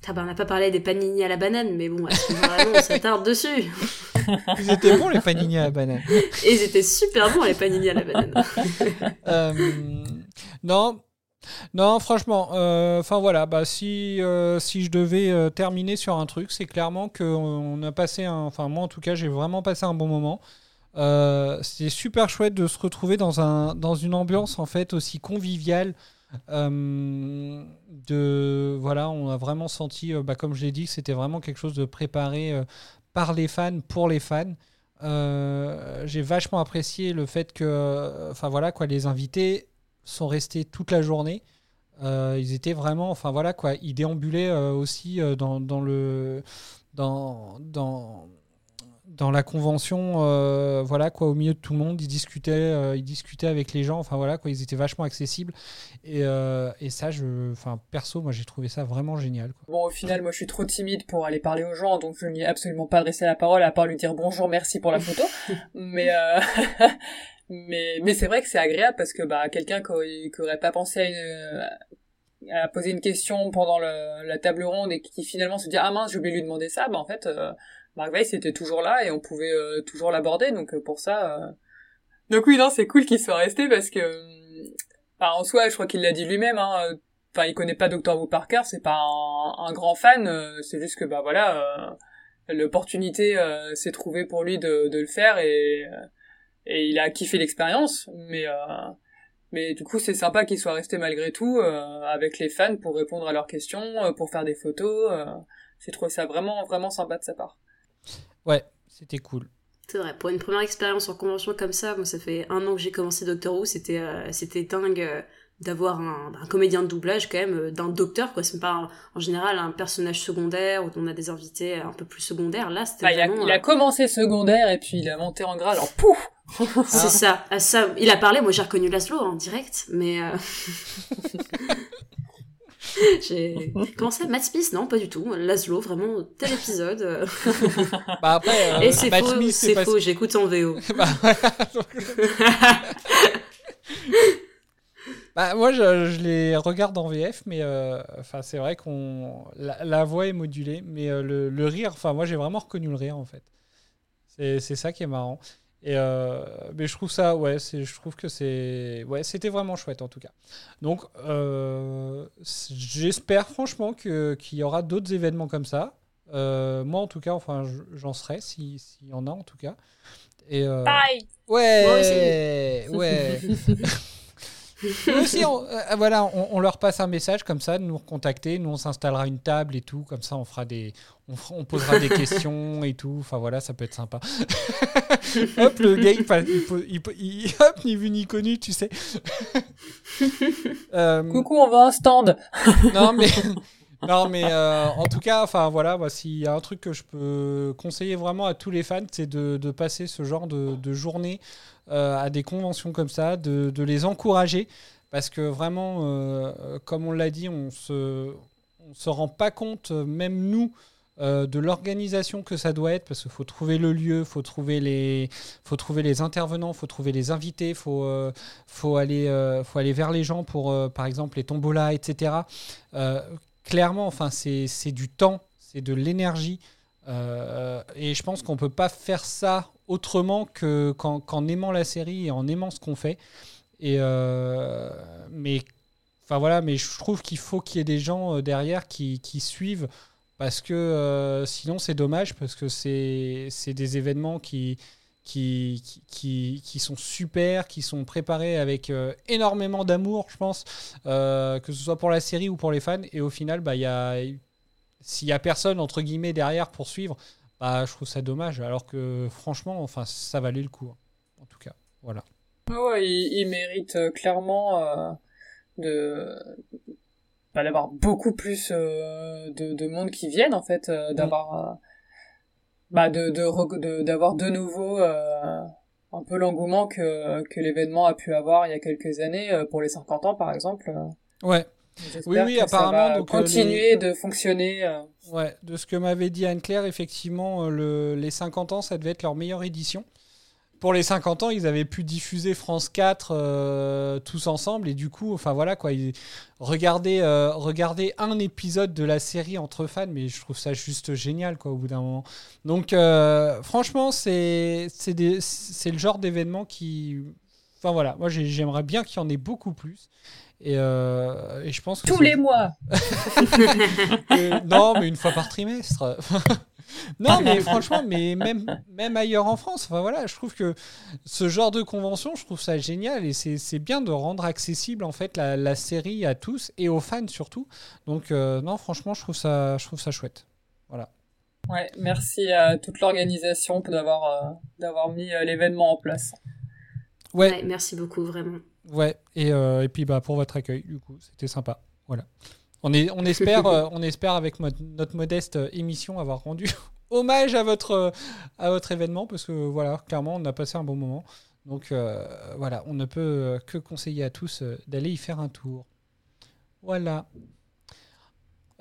Ah bah on n'a pas parlé des panini à la banane, mais bon, vraiment, on s'attarde dessus. Ils étaient bons les panini à la banane. Et ils étaient super bons les panini à la banane. euh, non, non, franchement, enfin euh, voilà, bah si euh, si je devais euh, terminer sur un truc, c'est clairement que on a passé un, enfin moi en tout cas j'ai vraiment passé un bon moment. c'est super chouette de se retrouver dans un dans une ambiance en fait aussi conviviale. Euh, de voilà, on a vraiment senti, euh, bah, comme je l'ai dit, que c'était vraiment quelque chose de préparé euh, par les fans pour les fans. J'ai vachement apprécié le fait que, voilà, quoi, les invités sont restés toute la journée. ils étaient vraiment, enfin voilà quoi, ils déambulaient aussi dans, dans, le dans, dans dans la convention, euh, voilà quoi, au milieu de tout le monde, ils discutaient, euh, ils discutaient avec les gens. Enfin voilà quoi, ils étaient vachement accessibles. Et, euh, et ça, je, enfin perso, moi j'ai trouvé ça vraiment génial. Quoi. Bon, au final, moi je suis trop timide pour aller parler aux gens, donc je n'y ai absolument pas adressé la parole à part lui dire bonjour, merci pour la photo. mais mais mais c'est vrai que c'est agréable parce que bah quelqu'un qui, qui aurait pas pensé à une à poser une question pendant le, la table ronde et qui finalement se dit ah mince j'ai oublié de lui demander ça bah en fait euh, Mark Weiss était toujours là et on pouvait euh, toujours l'aborder donc euh, pour ça euh... donc oui non c'est cool qu'il soit resté parce que enfin, en soi je crois qu'il l'a dit lui-même hein, enfin il connaît pas Dr Who Parker c'est pas un, un, grand fan c'est juste que bah voilà l'opportunité s'est trouvée pour lui de, de le faire et et il a kiffé l'expérience mais mais du coup, c'est sympa qu'il soit resté malgré tout euh, avec les fans pour répondre à leurs questions, euh, pour faire des photos. Euh, J'ai trouvé ça vraiment, vraiment sympa de sa part. Ouais, c'était cool. C'est vrai, pour une première expérience en convention comme ça, moi ça fait un an que j'ai commencé Doctor Who, c'était c'était dingue d'avoir un, un, comédien de doublage quand même d'un docteur quoi c'est pas un, en général un personnage secondaire où on a des invités un peu plus secondaires là c'était bah, vraiment, il, a, il a commencé secondaire et puis il a monté en grade alors pouf c'est ça. ça. Il a parlé, moi j'ai reconnu Laszlo en direct, mais. Euh... j'ai. Comment ça Matt Smith Non, pas du tout. Laszlo, vraiment, tel épisode. bah après, euh, Et c'est faux, c'est faux, pas... j'écoute en VO. bah, bah, moi, je, je, les regarde en VF, mais euh, c'est vrai qu'on la, la, voix est modulée, mais euh, le, le, rire, enfin, moi, j'ai vraiment reconnu le rire en fait. C'est ça qui est marrant. Et euh, mais je trouve ça, ouais, je trouve que c'est, ouais, c'était vraiment chouette en tout cas. Donc, euh, j'espère franchement que qu'il y aura d'autres événements comme ça. Euh, moi, en tout cas, enfin, j'en serai s'il y en a en tout cas. Et Bye. Ouais, ouais. Nous aussi, on, euh, voilà, on, on, leur passe un message comme ça, de nous recontacter. Nous, on s'installera une table et tout. Comme ça, on fera des, on, on posera des questions et tout. Enfin voilà, ça peut être sympa. hop, le gars, il, il, il, hop, ni vu ni connu, tu sais. euh, Coucou, on va un stand. non, mais non, mais euh, en tout cas, enfin voilà, s'il y a un truc que je peux conseiller vraiment à tous les fans, c'est de, de, passer ce genre de, de journée euh, à des conventions comme ça, de, les encourager, parce que vraiment, euh, comme on l'a dit, on se, se rend pas compte, même nous. de l'organisation que ça doit être parce qu'il faut trouver le lieu, faut faut trouver les intervenants, faut trouver les invités, faut, faut aller, faut aller vers les gens pour, par exemple, les tombolas, etc clairement, enfin, c'est du temps, c'est de l'énergie. Euh, et je pense qu'on ne peut pas faire ça autrement qu'en aimant la série et en aimant ce qu'on fait. Et euh, mais, enfin voilà, mais je trouve qu'il faut qu'il y ait des gens euh, derrière qui, suivent parce que sinon c'est dommage parce que c'est des événements qui, qui, qui, sont super, qui sont préparés avec énormément d'amour, je pense, que ce soit pour la série ou pour les fans. Et au final, bah, s'il n'y a personne, entre guillemets, derrière pour suivre, bah, je trouve ça dommage. Alors que franchement, enfin, ça valait le coup, hein, en tout cas. Voilà. Ouais, il, il mérite euh, clairement de bah, d'avoir beaucoup plus de, de, monde qui viennent, en fait, d'avoir bah de d'avoir de, nouveau euh, un peu l'engouement que que l'événement a pu avoir il y a quelques années euh, pour les 50 ans par exemple. Ouais. Oui, oui, apparemment. donc, euh, continuer de fonctionner. Ouais, de ce que m'avait dit Anne-Claire, effectivement, le, les 50 ans, ça devait être leur meilleure édition pour les 50 ans, ils avaient pu diffuser France 4 euh, tous ensemble et du coup, enfin voilà quoi, ils, regarder, euh, regarder un épisode de la série entre fans, mais je trouve ça juste génial quoi au bout d'un moment. Donc euh, franchement, c'est c'est le genre d'événement qui, enfin voilà, moi j'aimerais bien qu'il y en ait beaucoup plus. Et, et, je pense que tous les mois. non, mais une fois par trimestre. non, mais franchement, mais même, même ailleurs en France, enfin voilà, je trouve que ce genre de convention, je trouve ça génial et c'est bien de rendre accessible en fait la, série à tous et aux fans surtout. Donc euh, non, franchement, je trouve ça, je trouve ça chouette. Voilà. Ouais, merci à toute l'organisation d'avoir euh, d'avoir mis euh, l'événement en place. Ouais. Merci beaucoup, vraiment. Ouais, et, et puis bah pour votre accueil, du coup, c'était sympa. Voilà. On, est, on, espère, euh, on espère avec notre modeste émission avoir rendu hommage à votre, euh, à votre événement parce que voilà, clairement, on a passé un bon moment. Donc euh, voilà, on ne peut que conseiller à tous d'aller y faire un tour. Voilà.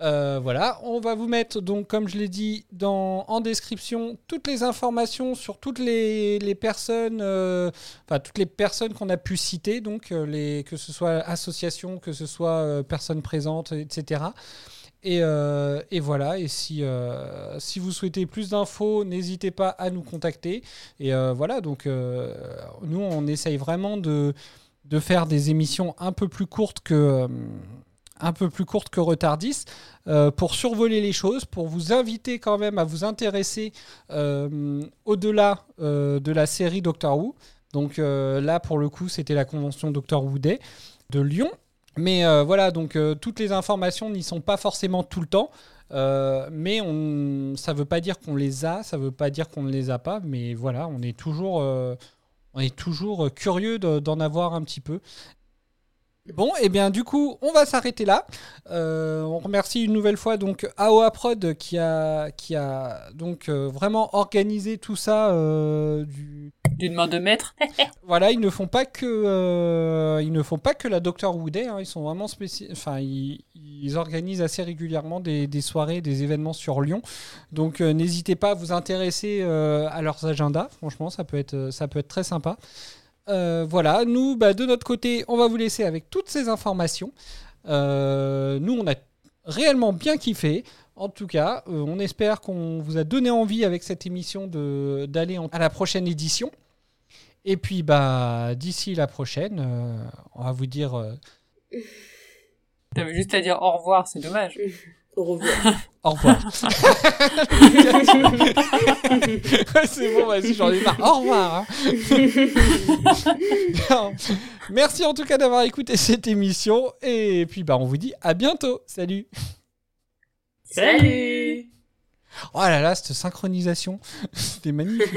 Euh, voilà, on va vous mettre donc, comme je l'ai dit, dans, en description toutes les informations sur toutes les, personnes, euh, toutes les personnes qu'on a pu citer, donc euh, les, que ce soit associations, que ce soit personnes présentes, etc. Et, et, voilà, et si, si vous souhaitez plus d'infos, n'hésitez pas à nous contacter. Et voilà, donc nous, on essaye vraiment de, de faire des émissions un peu plus courtes que un peu plus courte que Retardis, euh, pour survoler les choses, pour vous inviter quand même à vous intéresser euh, au-delà euh, de la série Doctor Who. Donc là, pour le coup, c'était la convention Doctor Who Day de Lyon. Mais voilà, donc toutes les informations n'y sont pas forcément tout le temps. mais ça ne veut pas dire qu'on les a, ça ne veut pas dire qu'on ne les a pas, mais voilà, on est toujours curieux d'en avoir un petit peu. Bon, et eh bien du coup, on va s'arrêter là. Euh, on remercie une nouvelle fois donc AOA Prod qui a, qui a donc euh, vraiment organisé tout ça euh, du d'une main de maître. voilà, ils ne font pas que ils ne font pas que la Docteur Wood hein, ils sont vraiment. Enfin, ils, organisent assez régulièrement des, des, soirées, des événements sur Lyon. Donc n'hésitez pas à vous intéresser à leurs agendas. Franchement, ça peut être ça peut être très sympa. Euh, voilà, nous, bah, de notre côté, on va vous laisser avec toutes ces informations. Euh, nous, on a réellement bien kiffé. En tout cas, euh, on espère qu'on vous a donné envie avec cette émission d'aller à la prochaine édition. Et puis, bah, d'ici la prochaine, on va vous dire. T'avais juste à dire au revoir, c'est dommage. Au revoir. Au revoir. c'est bon, vas-y, j'en ai marre. Au revoir. Hein. Merci en tout cas d'avoir écouté cette émission. Et puis, bah, on vous dit à bientôt. Salut. Salut. Oh là là, cette synchronisation, c'était magnifique.